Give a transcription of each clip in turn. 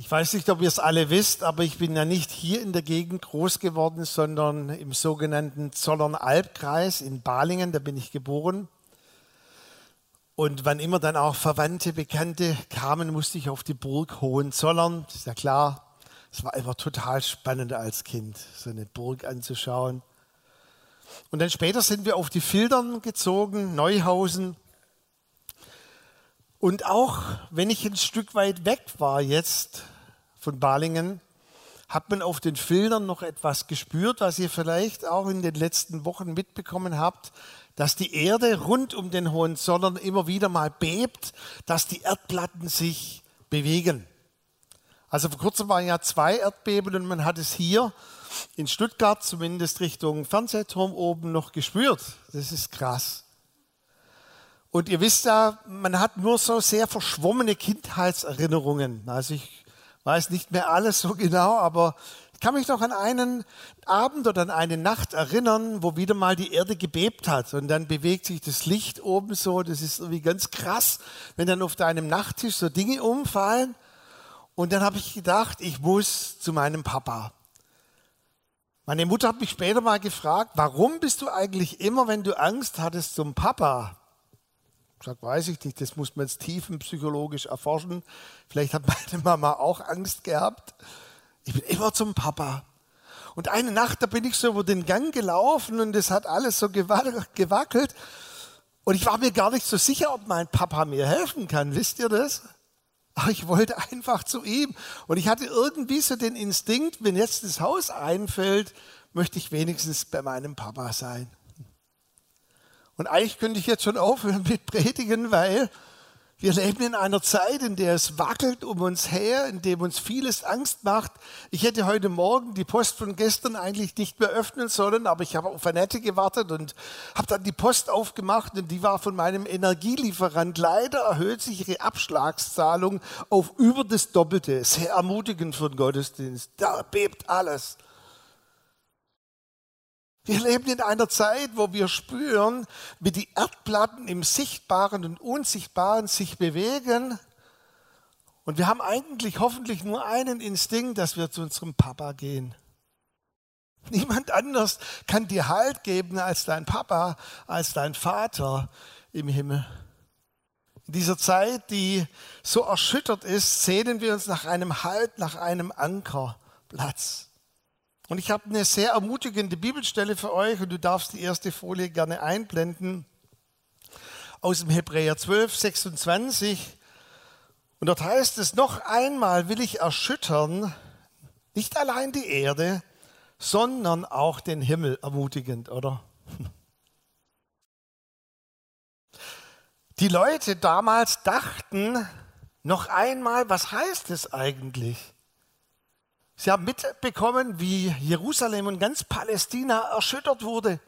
Ich weiß nicht, ob ihr es alle wisst, aber ich bin ja nicht hier in der Gegend groß geworden, sondern im sogenannten Zollern-Albkreis in Balingen, da bin ich geboren. Und wann immer dann auch Verwandte, Bekannte kamen, musste ich auf die Burg Hohenzollern. Ist ja klar, es war immer total spannend als Kind, so eine Burg anzuschauen. Und dann später sind wir auf die Filtern gezogen, Neuhausen. Und auch wenn ich ein Stück weit weg war jetzt von Balingen, hat man auf den Filtern noch etwas gespürt, was ihr vielleicht auch in den letzten Wochen mitbekommen habt, dass die Erde rund um den Hohenzollern immer wieder mal bebt, dass die Erdplatten sich bewegen. Also vor kurzem waren ja zwei Erdbeben und man hat es hier in Stuttgart zumindest Richtung Fernsehturm oben noch gespürt. Das ist krass. Und ihr wisst ja, man hat nur so sehr verschwommene Kindheitserinnerungen. Also ich weiß nicht mehr alles so genau, aber ich kann mich noch an einen Abend oder an eine Nacht erinnern, wo wieder mal die Erde gebebt hat und dann bewegt sich das Licht oben so. Das ist irgendwie ganz krass, wenn dann auf deinem Nachttisch so Dinge umfallen. Und dann habe ich gedacht, ich muss zu meinem Papa. Meine Mutter hat mich später mal gefragt, warum bist du eigentlich immer, wenn du Angst hattest, zum Papa? Ich sage, weiß ich nicht, das muss man jetzt tiefenpsychologisch erforschen. Vielleicht hat meine Mama auch Angst gehabt. Ich bin immer zum Papa. Und eine Nacht, da bin ich so über den Gang gelaufen und es hat alles so gewackelt. Und ich war mir gar nicht so sicher, ob mein Papa mir helfen kann. Wisst ihr das? Aber ich wollte einfach zu ihm. Und ich hatte irgendwie so den Instinkt, wenn jetzt das Haus einfällt, möchte ich wenigstens bei meinem Papa sein. Und eigentlich könnte ich jetzt schon aufhören mit Predigen, weil wir leben in einer Zeit, in der es wackelt um uns her, in dem uns vieles Angst macht. Ich hätte heute Morgen die Post von gestern eigentlich nicht mehr öffnen sollen, aber ich habe auf Annette gewartet und habe dann die Post aufgemacht und die war von meinem Energielieferant. Leider erhöht sich ihre Abschlagszahlung auf über das Doppelte. Sehr ermutigend für den Gottesdienst. Da bebt alles. Wir leben in einer Zeit, wo wir spüren, wie die Erdplatten im Sichtbaren und Unsichtbaren sich bewegen. Und wir haben eigentlich hoffentlich nur einen Instinkt, dass wir zu unserem Papa gehen. Niemand anders kann dir Halt geben als dein Papa, als dein Vater im Himmel. In dieser Zeit, die so erschüttert ist, sehnen wir uns nach einem Halt, nach einem Ankerplatz. Und ich habe eine sehr ermutigende Bibelstelle für euch und du darfst die erste Folie gerne einblenden aus dem Hebräer 12, 26. Und dort heißt es, noch einmal will ich erschüttern, nicht allein die Erde, sondern auch den Himmel ermutigend, oder? Die Leute damals dachten noch einmal, was heißt es eigentlich? Sie haben mitbekommen, wie Jerusalem und ganz Palästina erschüttert wurde,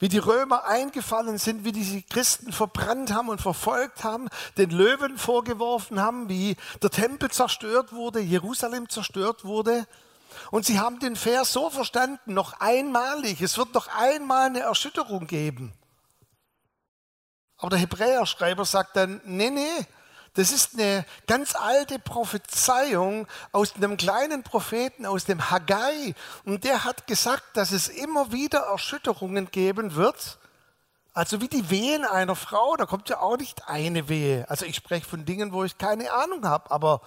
wie die Römer eingefallen sind, wie die Christen verbrannt haben und verfolgt haben, den Löwen vorgeworfen haben, wie der Tempel zerstört wurde, Jerusalem zerstört wurde. Und sie haben den Vers so verstanden, noch einmalig, es wird noch einmal eine Erschütterung geben. Aber der Hebräerschreiber sagt dann, nee, nee, das ist eine ganz alte Prophezeiung aus einem kleinen Propheten, aus dem Haggai. Und der hat gesagt, dass es immer wieder Erschütterungen geben wird. Also wie die Wehen einer Frau, da kommt ja auch nicht eine Wehe. Also ich spreche von Dingen, wo ich keine Ahnung habe, aber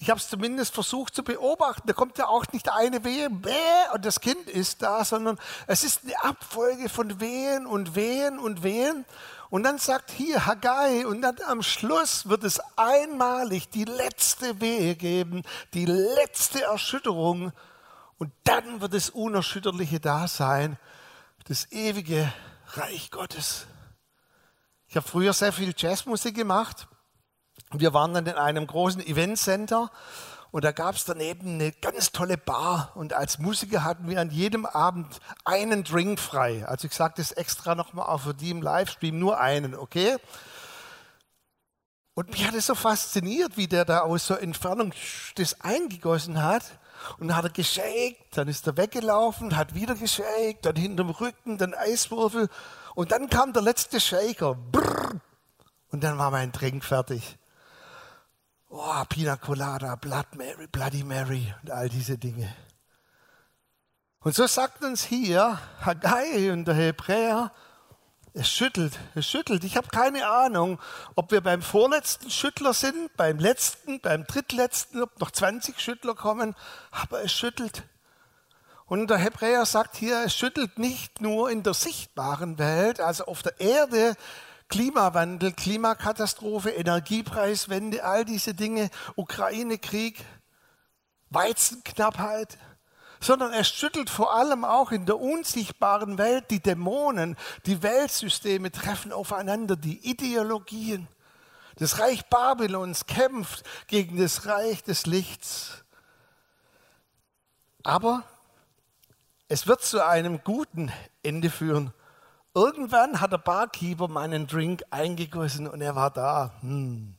ich habe es zumindest versucht zu beobachten. Da kommt ja auch nicht eine Wehe, bäh, und das Kind ist da, sondern es ist eine Abfolge von Wehen und Wehen und Wehen. Und dann sagt hier Haggai, und dann am Schluss wird es einmalig die letzte Wehe geben, die letzte Erschütterung. Und dann wird das unerschütterliche Dasein, das ewige Reich Gottes. Ich habe früher sehr viel Jazzmusik gemacht. Wir waren dann in einem großen Eventcenter und da gab es daneben eine ganz tolle Bar. Und als Musiker hatten wir an jedem Abend einen Drink frei. Also ich sage das extra nochmal auch für die im Livestream, nur einen, okay? Und mich hat es so fasziniert, wie der da aus so Entfernung das eingegossen hat. Und dann hat er geschakt, dann ist er weggelaufen, hat wieder geschakt, dann hinterm Rücken, dann Eiswürfel. Und dann kam der letzte Shaker. Brrr, und dann war mein Drink fertig. Oh, Pina Colada, Blood Mary, Bloody Mary und all diese Dinge. Und so sagt uns hier Haggai und der Hebräer, es schüttelt, es schüttelt. Ich habe keine Ahnung, ob wir beim vorletzten Schüttler sind, beim letzten, beim drittletzten, ob noch 20 Schüttler kommen, aber es schüttelt. Und der Hebräer sagt hier, es schüttelt nicht nur in der sichtbaren Welt, also auf der Erde, Klimawandel, Klimakatastrophe, Energiepreiswende, all diese Dinge, Ukraine-Krieg, Weizenknappheit, sondern es schüttelt vor allem auch in der unsichtbaren Welt. Die Dämonen, die Weltsysteme treffen aufeinander, die Ideologien. Das Reich Babylons kämpft gegen das Reich des Lichts. Aber es wird zu einem guten Ende führen. Irgendwann hat der Barkeeper meinen Drink eingegossen und er war da. Hm.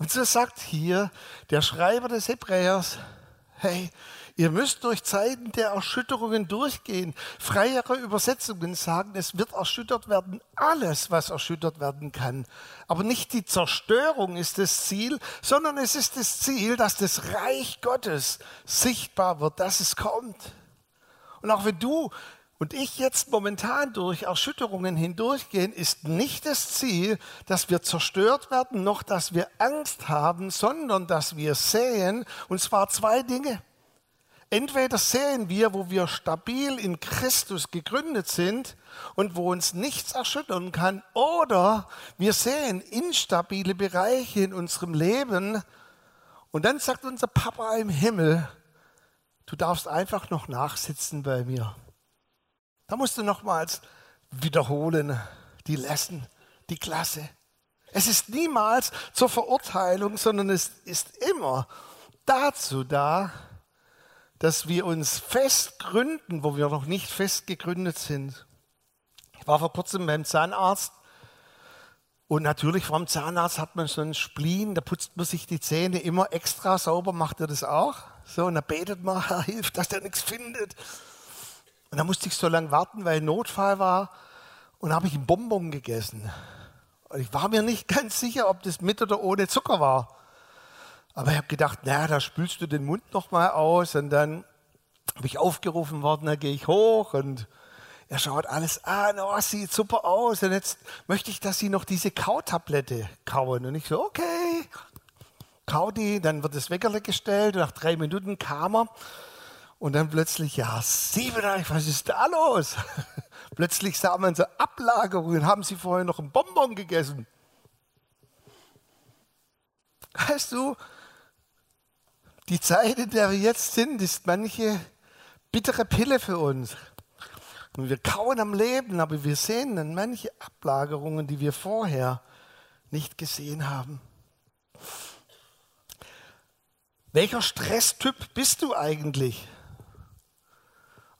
Und so sagt hier der Schreiber des Hebräers, hey, ihr müsst durch Zeiten der Erschütterungen durchgehen. Freiere Übersetzungen sagen, es wird erschüttert werden, alles, was erschüttert werden kann. Aber nicht die Zerstörung ist das Ziel, sondern es ist das Ziel, dass das Reich Gottes sichtbar wird, dass es kommt. Und auch wenn du und ich jetzt momentan durch Erschütterungen hindurchgehen, ist nicht das Ziel, dass wir zerstört werden, noch dass wir Angst haben, sondern dass wir sehen, und zwar zwei Dinge. Entweder sehen wir, wo wir stabil in Christus gegründet sind und wo uns nichts erschüttern kann, oder wir sehen instabile Bereiche in unserem Leben und dann sagt unser Papa im Himmel, Du darfst einfach noch nachsitzen bei mir. Da musst du nochmals wiederholen, die Lesson, die Klasse. Es ist niemals zur Verurteilung, sondern es ist immer dazu da, dass wir uns fest gründen, wo wir noch nicht fest gegründet sind. Ich war vor kurzem beim Zahnarzt und natürlich vom Zahnarzt hat man so einen Spleen, da putzt man sich die Zähne immer extra sauber. Macht er das auch? So, und dann betet man, Herr, hilf, dass der nichts findet. Und dann musste ich so lange warten, weil Notfall war. Und habe ich einen Bonbon gegessen. Und ich war mir nicht ganz sicher, ob das mit oder ohne Zucker war. Aber ich habe gedacht, naja, da spülst du den Mund nochmal aus. Und dann habe ich aufgerufen worden, dann gehe ich hoch und er schaut alles an, oh, sieht super aus. Und jetzt möchte ich, dass Sie noch diese Kautablette kauen. Und ich so, okay, kau die, dann wird das Weckerle gestellt. Und nach drei Minuten kam er. Und dann plötzlich, ja, Siebenreich, was ist da los? plötzlich sah man so Ablagerungen. Haben Sie vorher noch einen Bonbon gegessen? Weißt du, die Zeit, in der wir jetzt sind, ist manche bittere Pille für uns. Und wir kauen am Leben, aber wir sehen dann manche Ablagerungen, die wir vorher nicht gesehen haben. Welcher Stresstyp bist du eigentlich?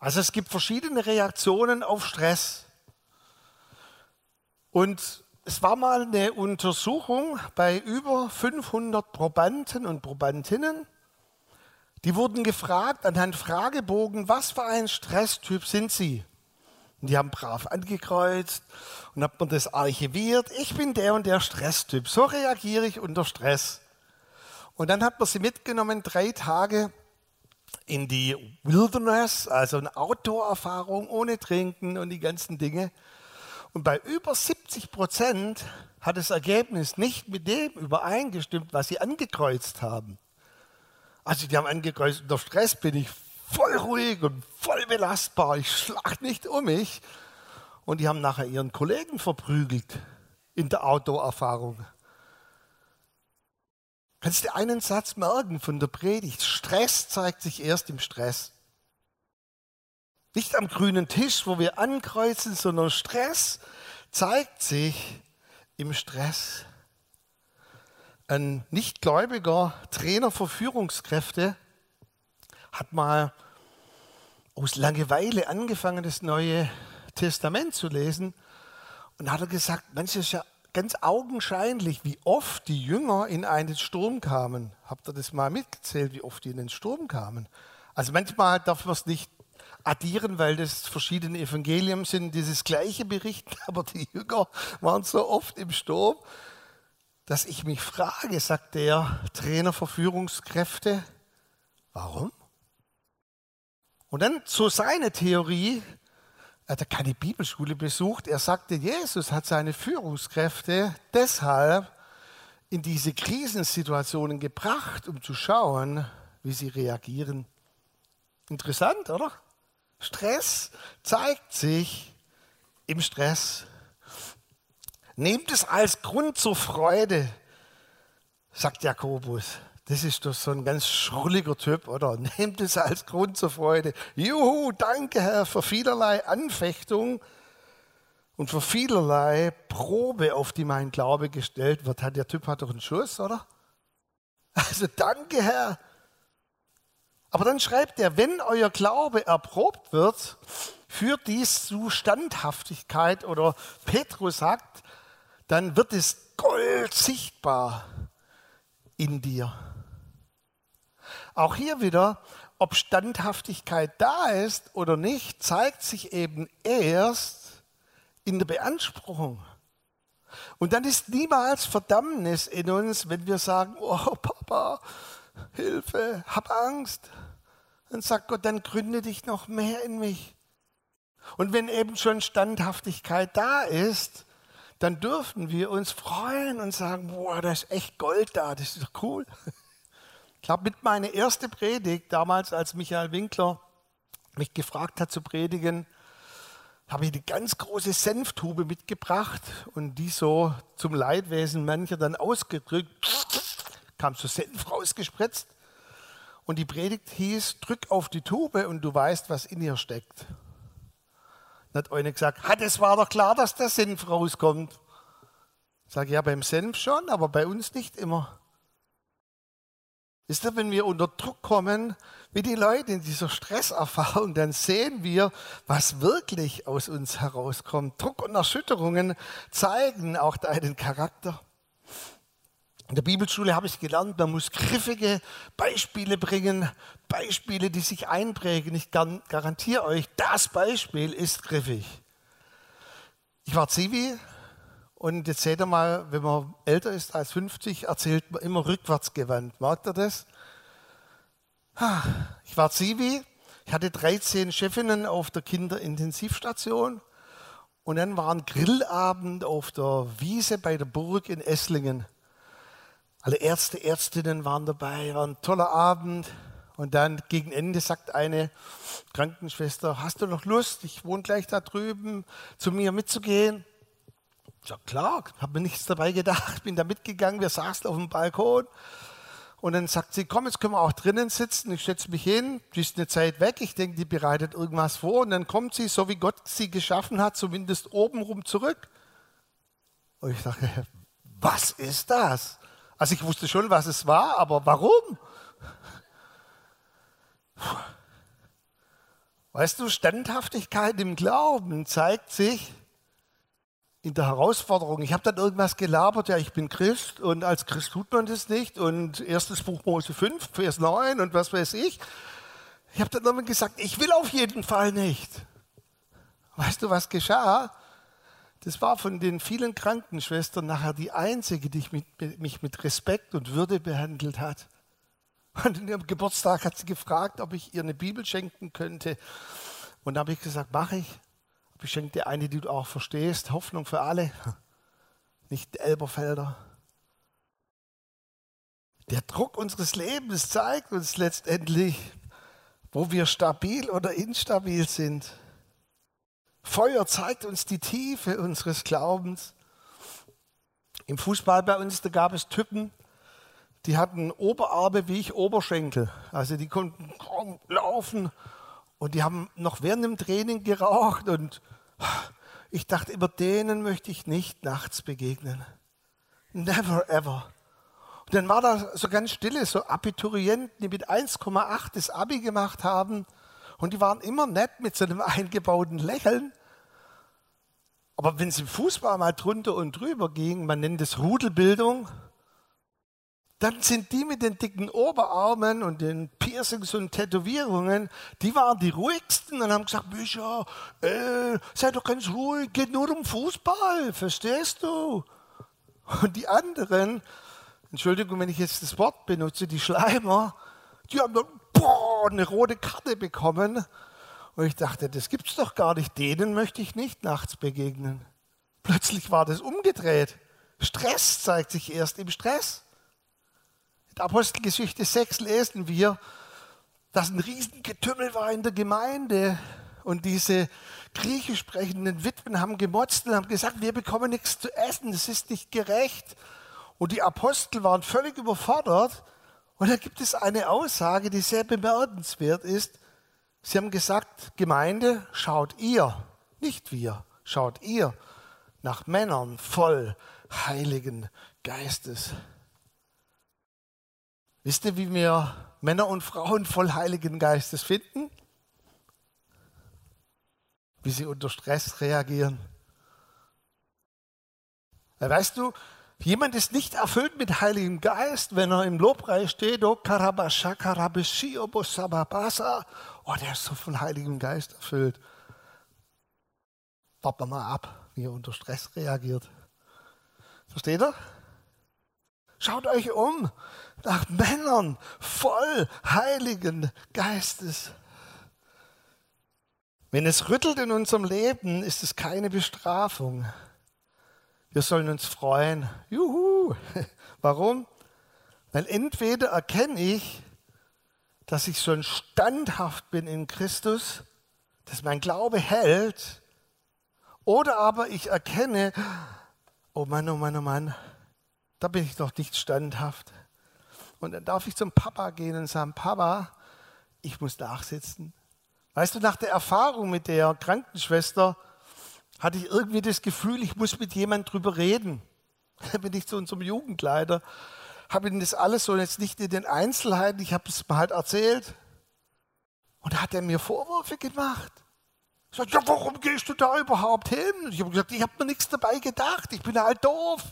Also es gibt verschiedene Reaktionen auf Stress. Und es war mal eine Untersuchung bei über 500 Probanden und Probandinnen. Die wurden gefragt anhand Fragebogen, was für ein Stresstyp sind sie? Und die haben brav angekreuzt und hat man das archiviert. Ich bin der und der Stresstyp. So reagiere ich unter Stress. Und dann hat man sie mitgenommen, drei Tage in die Wilderness, also eine Outdoor-Erfahrung ohne Trinken und die ganzen Dinge. Und bei über 70 Prozent hat das Ergebnis nicht mit dem übereingestimmt, was sie angekreuzt haben. Also die haben angekreuzt, unter Stress bin ich voll ruhig und voll belastbar. Ich schlag nicht um mich. Und die haben nachher ihren Kollegen verprügelt in der Outdoor-Erfahrung. Kannst du einen Satz merken von der Predigt? Stress zeigt sich erst im Stress. Nicht am grünen Tisch, wo wir ankreuzen, sondern Stress zeigt sich im Stress. Ein nichtgläubiger Trainer für Führungskräfte hat mal aus Langeweile angefangen, das Neue Testament zu lesen und hat er gesagt, manches ist ja ganz augenscheinlich, wie oft die Jünger in einen Sturm kamen. Habt ihr das mal mitgezählt, wie oft die in den Sturm kamen? Also manchmal darf man es nicht addieren, weil das verschiedene Evangelien sind, dieses gleiche berichten, aber die Jünger waren so oft im Sturm. dass ich mich frage, sagt der Trainer für Führungskräfte, warum? Und dann so seine Theorie, er hat keine Bibelschule besucht, er sagte, Jesus hat seine Führungskräfte deshalb in diese Krisensituationen gebracht, um zu schauen, wie sie reagieren. Interessant, oder? Stress zeigt sich im Stress. Nehmt es als Grund zur Freude, sagt Jakobus. Das ist doch so ein ganz schrulliger Typ, oder? Nehmt es als Grund zur Freude. Juhu, danke Herr für vielerlei Anfechtung und für vielerlei Probe, auf die mein Glaube gestellt wird. Der Typ hat doch einen Schuss, oder? Also danke Herr. Aber dann schreibt er, wenn euer Glaube erprobt wird, führt dies zu Standhaftigkeit oder Petrus sagt, dann wird es Gold sichtbar in dir. Auch hier wieder, ob Standhaftigkeit da ist oder nicht, zeigt sich eben erst in der Beanspruchung. Und dann ist niemals Verdammnis in uns, wenn wir sagen, oh Papa, Hilfe, hab Angst. Dann sagt Gott, dann gründe dich noch mehr in mich. Und wenn eben schon Standhaftigkeit da ist, dann dürfen wir uns freuen und sagen, boah, da ist echt Gold da, das ist doch cool. Ich habe mit meiner ersten Predigt, damals als Michael Winkler mich gefragt hat zu predigen, habe ich eine ganz große Senftube mitgebracht und die so zum Leidwesen mancher dann ausgedrückt, kam so Senf rausgespritzt und die Predigt hieß, drück auf die Tube und du weißt, was in ihr steckt. Dann hat einer gesagt, ah, das war doch klar, dass der Senf rauskommt. Ich sage, ja, beim Senf schon, aber bei uns nicht immer. Wisst ihr, wenn wir unter Druck kommen, wie die Leute in dieser Stresserfahrung, dann sehen wir, was wirklich aus uns herauskommt. Druck und Erschütterungen zeigen auch deinen Charakter. In der Bibelschule habe ich gelernt, man muss griffige Beispiele bringen, Beispiele, die sich einprägen. Ich garantiere euch, das Beispiel ist griffig. Ich war Zivi, und jetzt seht ihr mal, wenn man älter ist als 50, erzählt man immer rückwärtsgewandt. Merkt ihr das? Ich war Zivi, ich hatte 13 Chefinnen auf der Kinderintensivstation und dann war ein Grillabend auf der Wiese bei der Burg in Esslingen. Alle Ärzte, Ärztinnen waren dabei, war ein toller Abend. Und dann gegen Ende sagt eine Krankenschwester, hast du noch Lust, ich wohne gleich da drüben, zu mir mitzugehen? Ja klar, habe mir nichts dabei gedacht, bin da mitgegangen, wir saßen auf dem Balkon und dann sagt sie, komm, jetzt können wir auch drinnen sitzen. Ich setze mich hin, die ist eine Zeit weg, ich denke, die bereitet irgendwas vor und dann kommt sie, so wie Gott sie geschaffen hat, zumindest obenrum zurück. Und ich dachte, was ist das? Also ich wusste schon, was es war, aber warum? Weißt du, Standhaftigkeit im Glauben zeigt sich, in der Herausforderung. Ich habe dann irgendwas gelabert, ja, ich bin Christ und als Christ tut man das nicht und erstes Buch Mose 5, Vers 9 und was weiß ich. Ich habe dann irgendwann gesagt, ich will auf jeden Fall nicht. Weißt du, was geschah? Das war von den vielen Krankenschwestern nachher die einzige, die mich mit Respekt und Würde behandelt hat. Und in ihrem Geburtstag hat sie gefragt, ob ich ihr eine Bibel schenken könnte. Und da habe ich gesagt, mache ich. Ich schenke dir eine, die du auch verstehst. Hoffnung für alle, nicht Elberfelder. Der Druck unseres Lebens zeigt uns letztendlich, wo wir stabil oder instabil sind. Feuer zeigt uns die Tiefe unseres Glaubens. Im Fußball bei uns, da gab es Typen, die hatten Oberarme wie ich Oberschenkel. Also die konnten kaum laufen und die haben noch während dem Training geraucht und ich dachte, über denen möchte ich nicht nachts begegnen. Never ever. Und dann war da so ganz stille, so Abiturienten, die mit 1,8 das Abi gemacht haben. Und die waren immer nett mit so einem eingebauten Lächeln. Aber wenn es im Fußball mal drunter und drüber ging, man nennt es Rudelbildung, dann sind die mit den dicken Oberarmen und den Piercings und Tätowierungen, die waren die ruhigsten und haben gesagt, Micha, äh, sei doch ganz ruhig, geht nur um Fußball, verstehst du? Und die anderen, Entschuldigung, wenn ich jetzt das Wort benutze, die Schleimer, die haben dann boah, eine rote Karte bekommen. Und ich dachte, das gibt's doch gar nicht. Denen möchte ich nicht nachts begegnen. Plötzlich war das umgedreht. Stress zeigt sich erst im Stress. In Apostelgeschichte 6 lesen wir, dass ein Riesengetümmel war in der Gemeinde. Und diese griechisch sprechenden Witwen haben gemotzt und haben gesagt, wir bekommen nichts zu essen, das ist nicht gerecht. Und die Apostel waren völlig überfordert. Und da gibt es eine Aussage, die sehr bemerkenswert ist. Sie haben gesagt, Gemeinde, schaut ihr, nicht wir, schaut ihr nach Männern voll Heiligen Geistes. Wisst ihr, wie wir Männer und Frauen voll Heiligen Geistes finden? Wie sie unter Stress reagieren. Weißt du, jemand ist nicht erfüllt mit Heiligem Geist, wenn er im Lobpreis steht, oh. Oh, der ist so von Heiligem Geist erfüllt. Warten wir mal ab, wie er unter Stress reagiert. Versteht ihr? Schaut euch um nach Männern voll Heiligen Geistes. Wenn es rüttelt in unserem Leben, ist es keine Bestrafung. Wir sollen uns freuen. Juhu! Warum? Weil entweder erkenne ich, dass ich schon standhaft bin in Christus, dass mein Glaube hält, oder aber ich erkenne, oh Mann, oh Mann, oh Mann, da bin ich doch nicht standhaft. Und dann darf ich zum Papa gehen und sagen, Papa, ich muss nachsitzen. Weißt du, nach der Erfahrung mit der Krankenschwester hatte ich irgendwie das Gefühl, ich muss mit jemandem drüber reden. Da bin ich zu unserem Jugendleiter, habe ihm das alles so jetzt nicht in den Einzelheiten, ich habe es mal halt erzählt. Und da hat er mir Vorwürfe gemacht. Ich sagte, ja, warum gehst du da überhaupt hin? Ich habe gesagt, ich habe mir nichts dabei gedacht, ich bin halt doof.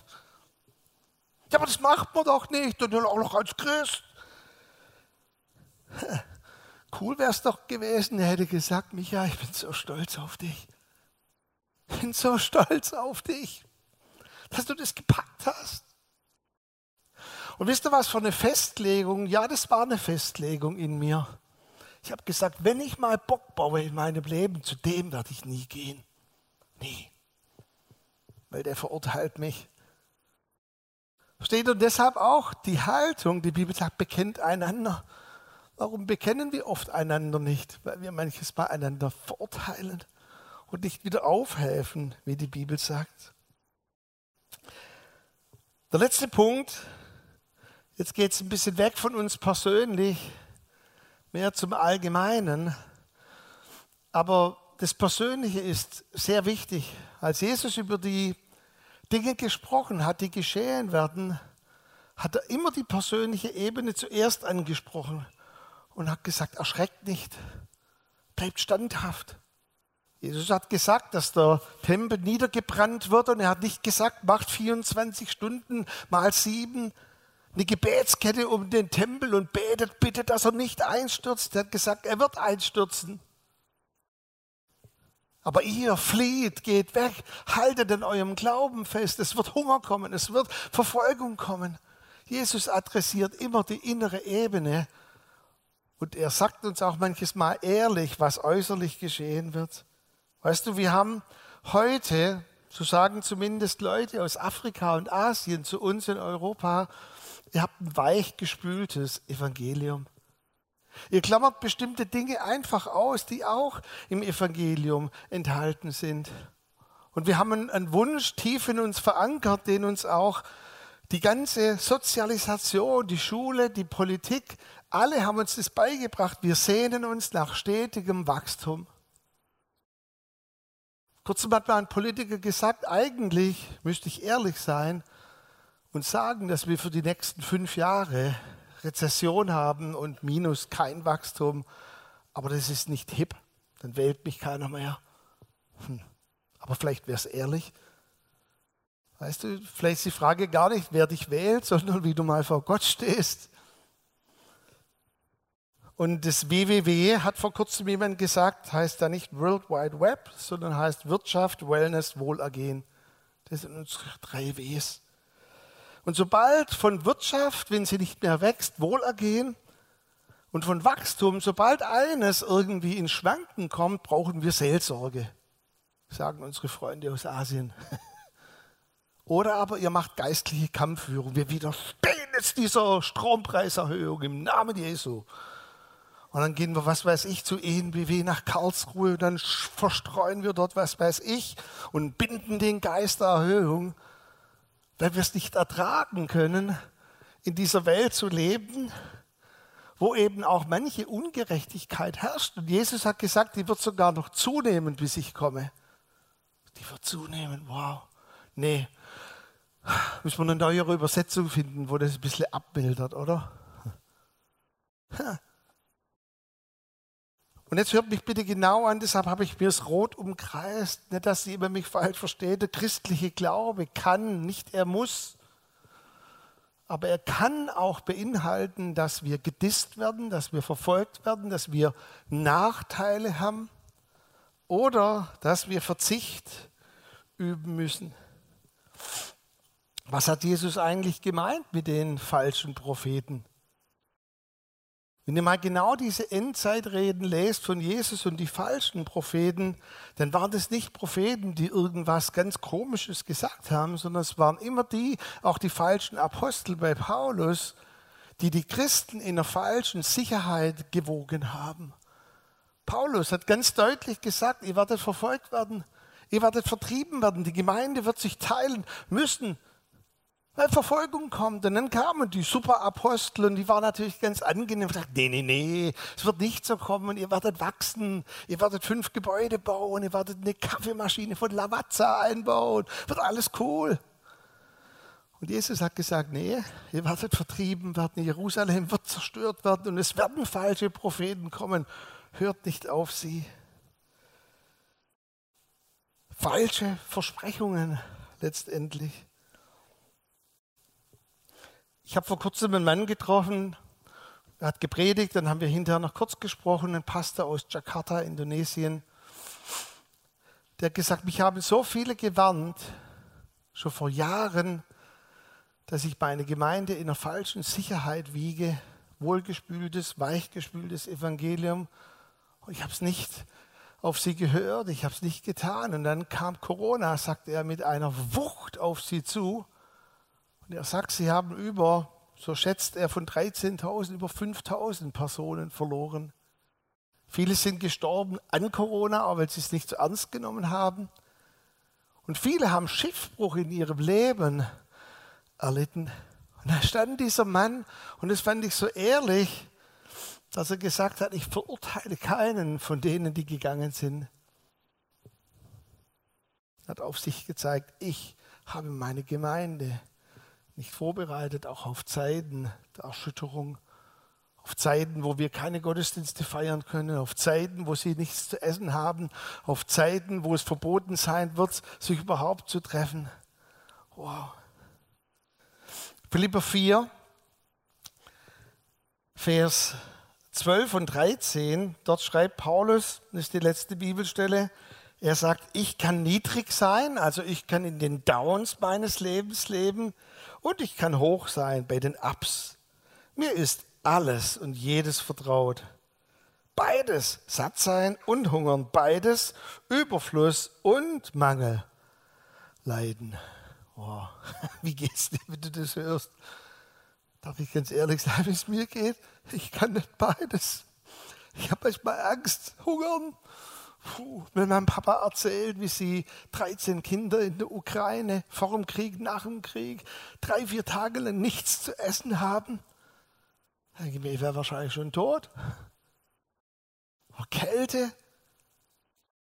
Ja, aber das macht man doch nicht und dann auch noch als Christ. Cool wäre es doch gewesen, er hätte gesagt, Micha, ich bin so stolz auf dich. Ich bin so stolz auf dich, dass du das gepackt hast. Und wisst ihr was für eine Festlegung? Ja, das war eine Festlegung in mir. Ich habe gesagt, wenn ich mal Bock baue in meinem Leben, zu dem werde ich nie gehen. Nie. Weil der verurteilt mich. Steht und deshalb auch die Haltung, die Bibel sagt, bekennt einander. Warum bekennen wir oft einander nicht? Weil wir manches Mal einander verurteilen und nicht wieder aufhelfen, wie die Bibel sagt. Der letzte Punkt, jetzt geht es ein bisschen weg von uns persönlich mehr zum Allgemeinen. Aber das Persönliche ist sehr wichtig. Als Jesus über die Dinge gesprochen hat, die geschehen werden, hat er immer die persönliche Ebene zuerst angesprochen und hat gesagt, erschreckt nicht, bleibt standhaft. Jesus hat gesagt, dass der Tempel niedergebrannt wird und er hat nicht gesagt, macht 24 Stunden mal sieben eine Gebetskette um den Tempel und betet bitte, dass er nicht einstürzt. Er hat gesagt, er wird einstürzen. Aber ihr flieht, geht weg, haltet in eurem Glauben fest. Es wird Hunger kommen, es wird Verfolgung kommen. Jesus adressiert immer die innere Ebene und er sagt uns auch manches Mal ehrlich, was äußerlich geschehen wird. Weißt du, wir haben heute, so sagen zumindest Leute aus Afrika und Asien zu uns in Europa, Ihr habt ein weichgespültes Evangelium. Ihr klammert bestimmte Dinge einfach aus, die auch im Evangelium enthalten sind. Und wir haben einen Wunsch tief in uns verankert, den uns auch die ganze Sozialisation, die Schule, die Politik, alle haben uns das beigebracht. Wir sehnen uns nach stetigem Wachstum. Kurzum hat mal ein Politiker gesagt, eigentlich müsste ich ehrlich sein, und sagen, dass wir für die nächsten fünf Jahre Rezession haben und minus kein Wachstum, aber das ist nicht hip, dann wählt mich keiner mehr. Hm. Aber vielleicht wäre es ehrlich. Weißt du, vielleicht ist die Frage gar nicht, wer dich wählt, sondern wie du mal vor Gott stehst. Und das WWW hat vor kurzem jemand gesagt, heißt da nicht World Wide Web, sondern heißt Wirtschaft, Wellness, Wohlergehen. Das sind unsere drei Ws. Und sobald von Wirtschaft, wenn sie nicht mehr wächst, Wohlergehen und von Wachstum, sobald eines irgendwie in Schwanken kommt, brauchen wir Seelsorge, sagen unsere Freunde aus Asien. Oder aber ihr macht geistliche Kampfführung. Wir widerstehen jetzt dieser Strompreiserhöhung im Namen Jesu. Und dann gehen wir, was weiß ich, zu ENBW nach Karlsruhe und dann verstreuen wir dort, was weiß ich, und binden den Geist der Erhöhung, weil wir es nicht ertragen können, in dieser Welt zu leben, wo eben auch manche Ungerechtigkeit herrscht. Und Jesus hat gesagt, die wird sogar noch zunehmen, bis ich komme. Die wird zunehmen, wow. Nee, müssen wir eine neuere Übersetzung finden, wo das ein bisschen abmildert, oder? Und jetzt hört mich bitte genau an, deshalb habe ich mir es rot umkreist, nicht, dass Sie immer mich falsch versteht. Der christliche Glaube kann, nicht er muss, aber er kann auch beinhalten, dass wir gedisst werden, dass wir verfolgt werden, dass wir Nachteile haben oder dass wir Verzicht üben müssen. Was hat Jesus eigentlich gemeint mit den falschen Propheten? Wenn ihr mal genau diese Endzeitreden lest von Jesus und die falschen Propheten, dann waren das nicht Propheten, die irgendwas ganz Komisches gesagt haben, sondern es waren immer die, auch die falschen Apostel bei Paulus, die die Christen in einer falschen Sicherheit gewogen haben. Paulus hat ganz deutlich gesagt, ihr werdet verfolgt werden, ihr werdet vertrieben werden, die Gemeinde wird sich teilen müssen. Weil Verfolgung kommt. Und dann kamen die Superapostel und die waren natürlich ganz angenehm und sagten, nee, nee, nee, es wird nicht so kommen. Ihr werdet wachsen, ihr werdet fünf Gebäude bauen, ihr werdet eine Kaffeemaschine von Lavazza einbauen, wird alles cool. Und Jesus hat gesagt, nee, ihr werdet vertrieben werden, Jerusalem wird zerstört werden und es werden falsche Propheten kommen. Hört nicht auf sie. Falsche Versprechungen letztendlich. Ich habe vor kurzem einen Mann getroffen, er hat gepredigt, dann haben wir hinterher noch kurz gesprochen, ein Pastor aus Jakarta, Indonesien. Der hat gesagt, mich haben so viele gewarnt, schon vor Jahren, dass ich meine Gemeinde in einer falschen Sicherheit wiege, wohlgespültes, weichgespültes Evangelium. Ich habe es nicht auf sie gehört, ich habe es nicht getan. Und dann kam Corona, sagte er, mit einer Wucht auf sie zu. Und er sagt, sie haben über, so schätzt er, von 13.000 über 5.000 Personen verloren. Viele sind gestorben an Corona, aber weil sie es nicht so ernst genommen haben. Und viele haben Schiffbruch in ihrem Leben erlitten. Und da stand dieser Mann, und das fand ich so ehrlich, dass er gesagt hat, ich verurteile keinen von denen, die gegangen sind. Er hat auf sich gezeigt, ich habe meine Gemeinde nicht vorbereitet, auch auf Zeiten der Erschütterung, auf Zeiten, wo wir keine Gottesdienste feiern können, auf Zeiten, wo sie nichts zu essen haben, auf Zeiten, wo es verboten sein wird, sich überhaupt zu treffen. Wow. Philipper 4, Vers 12 und 13, dort schreibt Paulus, das ist die letzte Bibelstelle, er sagt, ich kann niedrig sein, also ich kann in den Downs meines Lebens leben, und ich kann hoch sein bei den Ups. Mir ist alles und jedes vertraut. Beides, satt sein und hungern, beides, Überfluss und Mangel, Leiden. Oh, wie geht's dir, wenn du das hörst? Darf ich ganz ehrlich sagen, wie es mir geht? Ich kann nicht beides. Ich habe manchmal Angst, hungern Puh, wenn mein Papa erzählt, wie sie 13 Kinder in der Ukraine vor dem Krieg, nach dem Krieg, drei, vier Tage lang nichts zu essen haben, ich wäre wahrscheinlich schon tot. Kälte.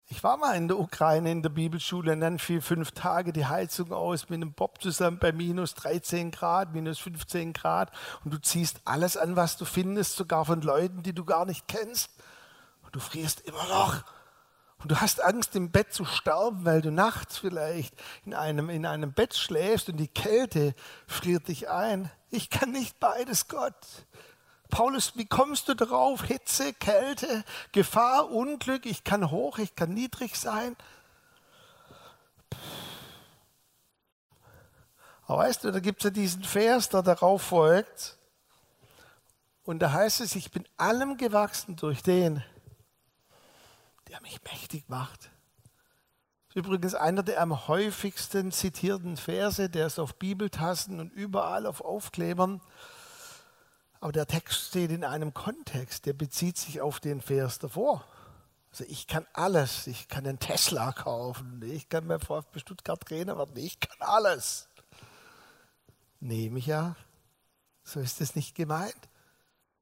Ich war mal in der Ukraine in der Bibelschule und dann fiel fünf Tage die Heizung aus mit einem Bob zusammen bei minus 13 Grad, minus 15 Grad und du ziehst alles an, was du findest, sogar von Leuten, die du gar nicht kennst. Und du frierst immer noch. Und du hast Angst, im Bett zu sterben, weil du nachts vielleicht in einem, in einem Bett schläfst und die Kälte friert dich ein. Ich kann nicht beides, Gott. Paulus, wie kommst du darauf? Hitze, Kälte, Gefahr, Unglück, ich kann hoch, ich kann niedrig sein. Aber weißt du, da gibt es ja diesen Vers, der darauf folgt. Und da heißt es, ich bin allem gewachsen durch den, der mich mächtig macht. Übrigens einer der am häufigsten zitierten Verse, der ist auf Bibeltassen und überall auf Aufklebern. Aber der Text steht in einem Kontext, der bezieht sich auf den Vers davor. Also ich kann alles, ich kann einen Tesla kaufen, ich kann beim VfB Stuttgart Trainer werden, ich kann alles. Nee, Micha, so ist es nicht gemeint.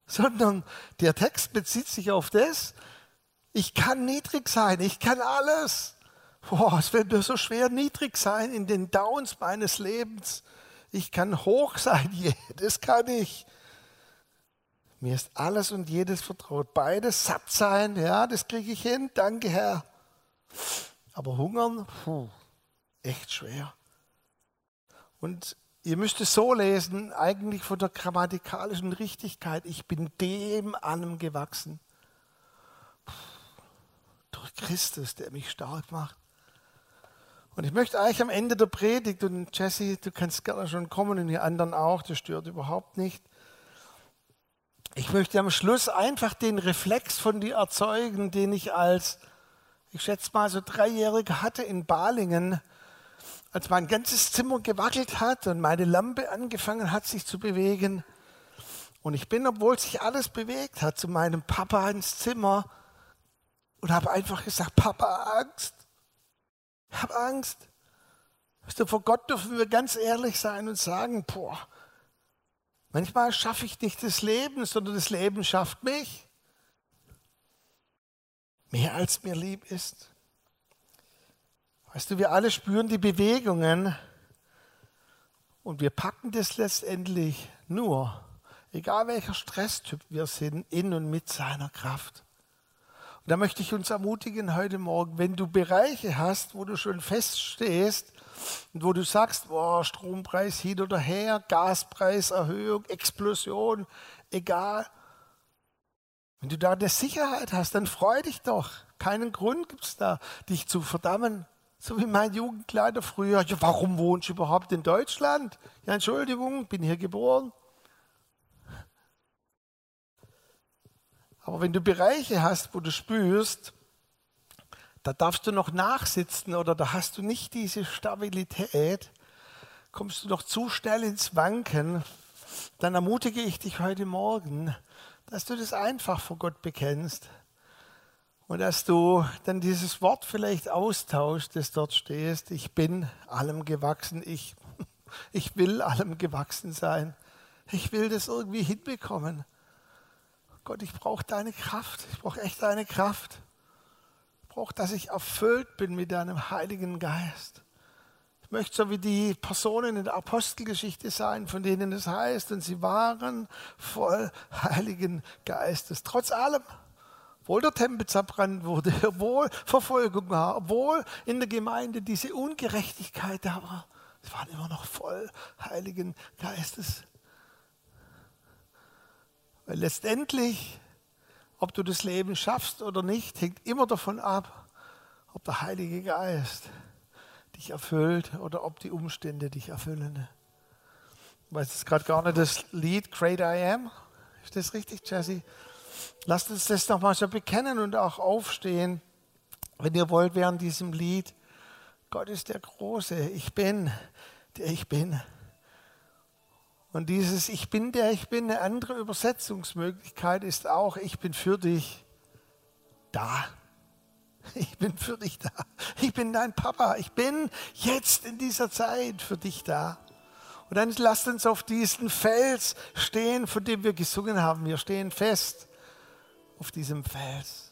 Sondern der Text bezieht sich auf das, ich kann niedrig sein, ich kann alles. Boah, es wird mir so schwer niedrig sein in den Downs meines Lebens. Ich kann hoch sein, das kann ich. Mir ist alles und jedes vertraut. Beides satt sein, ja, das kriege ich hin, danke Herr. Aber hungern, puh, echt schwer. Und ihr müsst es so lesen, eigentlich von der grammatikalischen Richtigkeit, ich bin dem allem gewachsen. Durch Christus, der mich stark macht. Und ich möchte eigentlich am Ende der Predigt, und Jesse, du kannst gerne schon kommen und die anderen auch, das stört überhaupt nicht. Ich möchte am Schluss einfach den Reflex von dir erzeugen, den ich als, ich schätze mal, so Dreijähriger hatte in Balingen, als mein ganzes Zimmer gewackelt hat und meine Lampe angefangen hat, sich zu bewegen. Und ich bin, obwohl sich alles bewegt hat, zu meinem Papa ins Zimmer und habe einfach gesagt, Papa, Angst. Ich habe Angst. Weißt du, vor Gott dürfen wir ganz ehrlich sein und sagen, boah, Manchmal schaffe ich nicht das Leben, sondern das Leben schafft mich. Mehr als mir lieb ist. Weißt du, wir alle spüren die Bewegungen und wir packen das letztendlich nur, egal welcher Stresstyp wir sind, in und mit seiner Kraft. Und da möchte ich uns ermutigen heute Morgen, wenn du Bereiche hast, wo du schon feststehst, und wo du sagst, boah, Strompreis hin oder her, Gaspreiserhöhung, Explosion, egal. Wenn du da eine Sicherheit hast, dann freu dich doch. Keinen Grund gibt es da, dich zu verdammen. So wie mein Jugendleiter früher. Ja, warum wohnst du überhaupt in Deutschland? Ja, Entschuldigung, bin hier geboren. Aber wenn du Bereiche hast, wo du spürst, da darfst du noch nachsitzen oder da hast du nicht diese Stabilität, kommst du noch zu schnell ins Wanken, dann ermutige ich dich heute Morgen, dass du das einfach vor Gott bekennst und dass du dann dieses Wort vielleicht austauschst, das dort stehst, ich bin allem gewachsen, ich, ich will allem gewachsen sein, ich will das irgendwie hinbekommen. Gott, ich brauche deine Kraft, ich brauche echt deine Kraft brauche, dass ich erfüllt bin mit deinem Heiligen Geist. Ich möchte so wie die Personen in der Apostelgeschichte sein, von denen es heißt, und sie waren voll Heiligen Geistes. Trotz allem, obwohl der Tempel zerbrannt wurde, obwohl Verfolgung war, obwohl in der Gemeinde diese Ungerechtigkeit da war, sie waren immer noch voll Heiligen Geistes. Weil letztendlich ob du das Leben schaffst oder nicht, hängt immer davon ab, ob der Heilige Geist dich erfüllt oder ob die Umstände dich erfüllen. Ich weiß jetzt gerade gar nicht das Lied Great I Am. Ist das richtig, Jesse? Lasst uns das nochmal so bekennen und auch aufstehen, wenn ihr wollt, während diesem Lied. Gott ist der Große. Ich bin, der ich bin. Und dieses Ich bin der ich bin, eine andere Übersetzungsmöglichkeit ist auch, ich bin für dich da. Ich bin für dich da. Ich bin dein Papa. Ich bin jetzt in dieser Zeit für dich da. Und dann lasst uns auf diesen Fels stehen, von dem wir gesungen haben. Wir stehen fest auf diesem Fels.